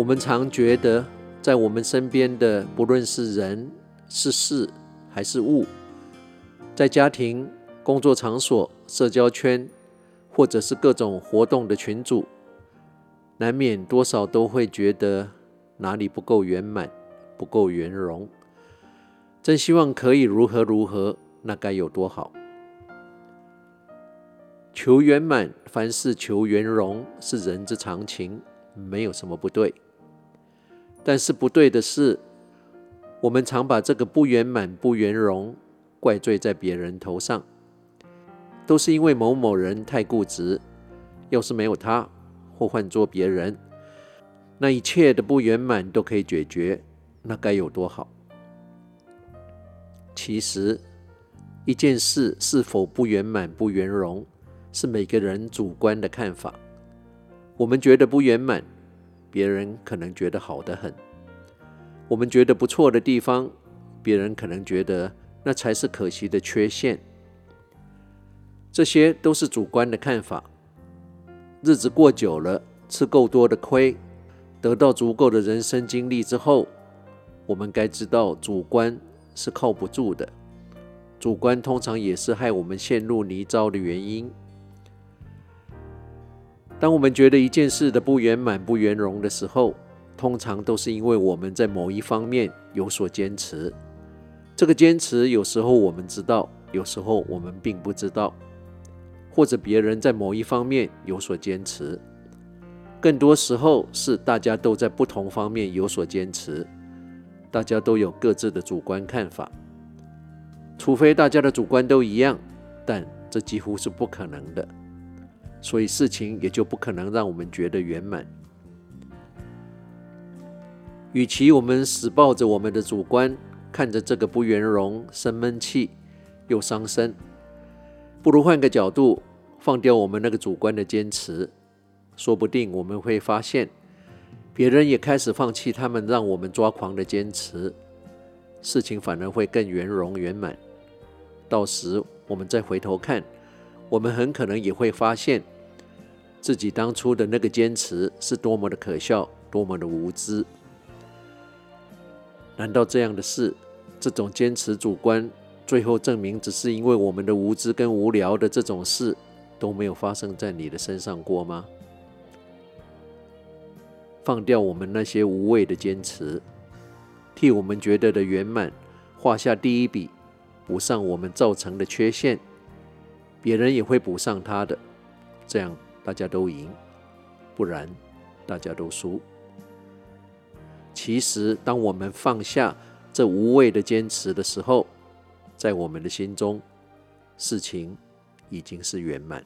我们常觉得，在我们身边的，不论是人、是事还是物，在家庭、工作场所、社交圈，或者是各种活动的群组，难免多少都会觉得哪里不够圆满、不够圆融。真希望可以如何如何，那该有多好！求圆满，凡事求圆融，是人之常情，没有什么不对。但是不对的是，我们常把这个不圆满、不圆融怪罪在别人头上，都是因为某某人太固执。要是没有他，或换做别人，那一切的不圆满都可以解决，那该有多好！其实，一件事是否不圆满、不圆融，是每个人主观的看法。我们觉得不圆满。别人可能觉得好得很，我们觉得不错的地方，别人可能觉得那才是可惜的缺陷。这些都是主观的看法。日子过久了，吃够多的亏，得到足够的人生经历之后，我们该知道主观是靠不住的。主观通常也是害我们陷入泥沼的原因。当我们觉得一件事的不圆满、不圆融的时候，通常都是因为我们在某一方面有所坚持。这个坚持有时候我们知道，有时候我们并不知道，或者别人在某一方面有所坚持。更多时候是大家都在不同方面有所坚持，大家都有各自的主观看法。除非大家的主观都一样，但这几乎是不可能的。所以事情也就不可能让我们觉得圆满。与其我们死抱着我们的主观，看着这个不圆融，生闷气又伤身，不如换个角度，放掉我们那个主观的坚持，说不定我们会发现，别人也开始放弃他们让我们抓狂的坚持，事情反而会更圆融圆满。到时我们再回头看。我们很可能也会发现，自己当初的那个坚持是多么的可笑，多么的无知。难道这样的事，这种坚持主观，最后证明只是因为我们的无知跟无聊的这种事都没有发生在你的身上过吗？放掉我们那些无谓的坚持，替我们觉得的圆满画下第一笔，补上我们造成的缺陷。别人也会补上他的，这样大家都赢，不然大家都输。其实，当我们放下这无谓的坚持的时候，在我们的心中，事情已经是圆满。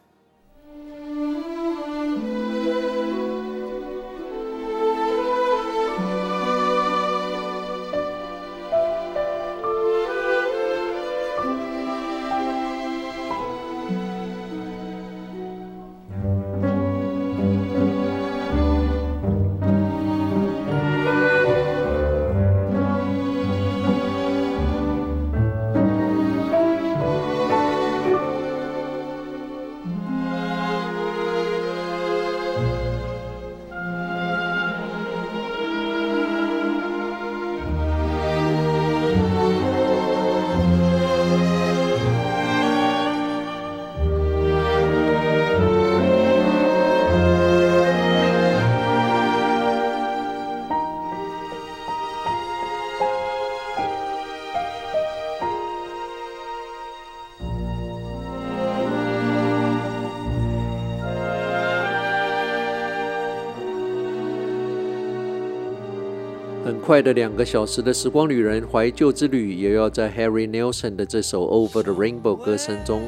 很快的两个小时的时光旅人怀旧之旅，也要在 Harry Nilsson 的这首《Over the Rainbow》歌声中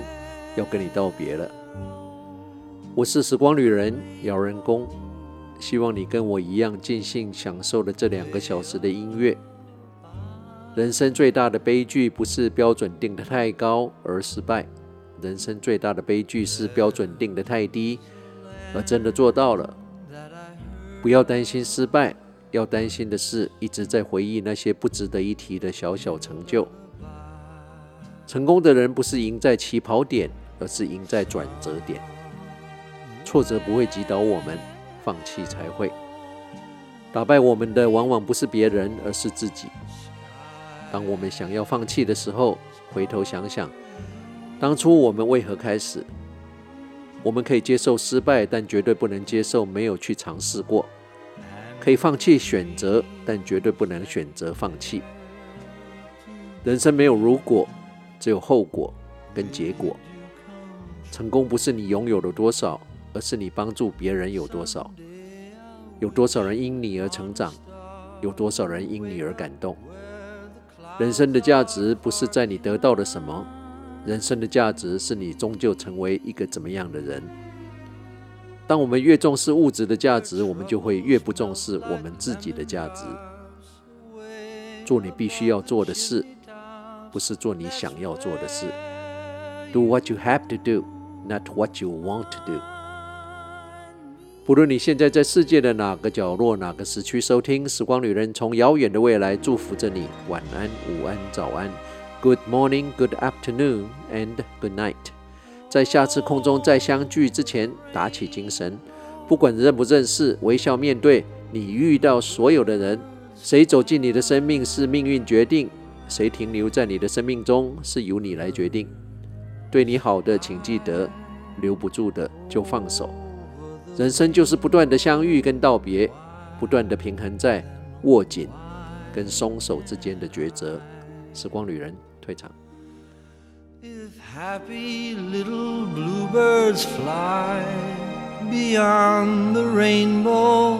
要跟你道别了。我是时光旅人姚人工，希望你跟我一样尽兴享受了这两个小时的音乐。人生最大的悲剧不是标准定得太高而失败，人生最大的悲剧是标准定得太低而真的做到了。不要担心失败。要担心的是，一直在回忆那些不值得一提的小小成就。成功的人不是赢在起跑点，而是赢在转折点。挫折不会击倒我们，放弃才会。打败我们的往往不是别人，而是自己。当我们想要放弃的时候，回头想想，当初我们为何开始？我们可以接受失败，但绝对不能接受没有去尝试过。可以放弃选择，但绝对不能选择放弃。人生没有如果，只有后果跟结果。成功不是你拥有了多少，而是你帮助别人有多少。有多少人因你而成长？有多少人因你而感动？人生的价值不是在你得到了什么，人生的价值是你终究成为一个怎么样的人。当我们越重视物质的价值，我们就会越不重视我们自己的价值。做你必须要做的事，不是做你想要做的事。Do what you have to do, not what you want to do. 不论你现在在世界的哪个角落、哪个时区收听，《时光旅人》从遥远的未来祝福着你。晚安、午安、早安，Good morning, Good afternoon, and Good night. 在下次空中再相聚之前，打起精神。不管认不认识，微笑面对你遇到所有的人。谁走进你的生命是命运决定，谁停留在你的生命中是由你来决定。对你好的，请记得；留不住的，就放手。人生就是不断的相遇跟道别，不断的平衡在握紧跟松手之间的抉择。时光旅人退场。If happy little bluebirds fly beyond the rainbow,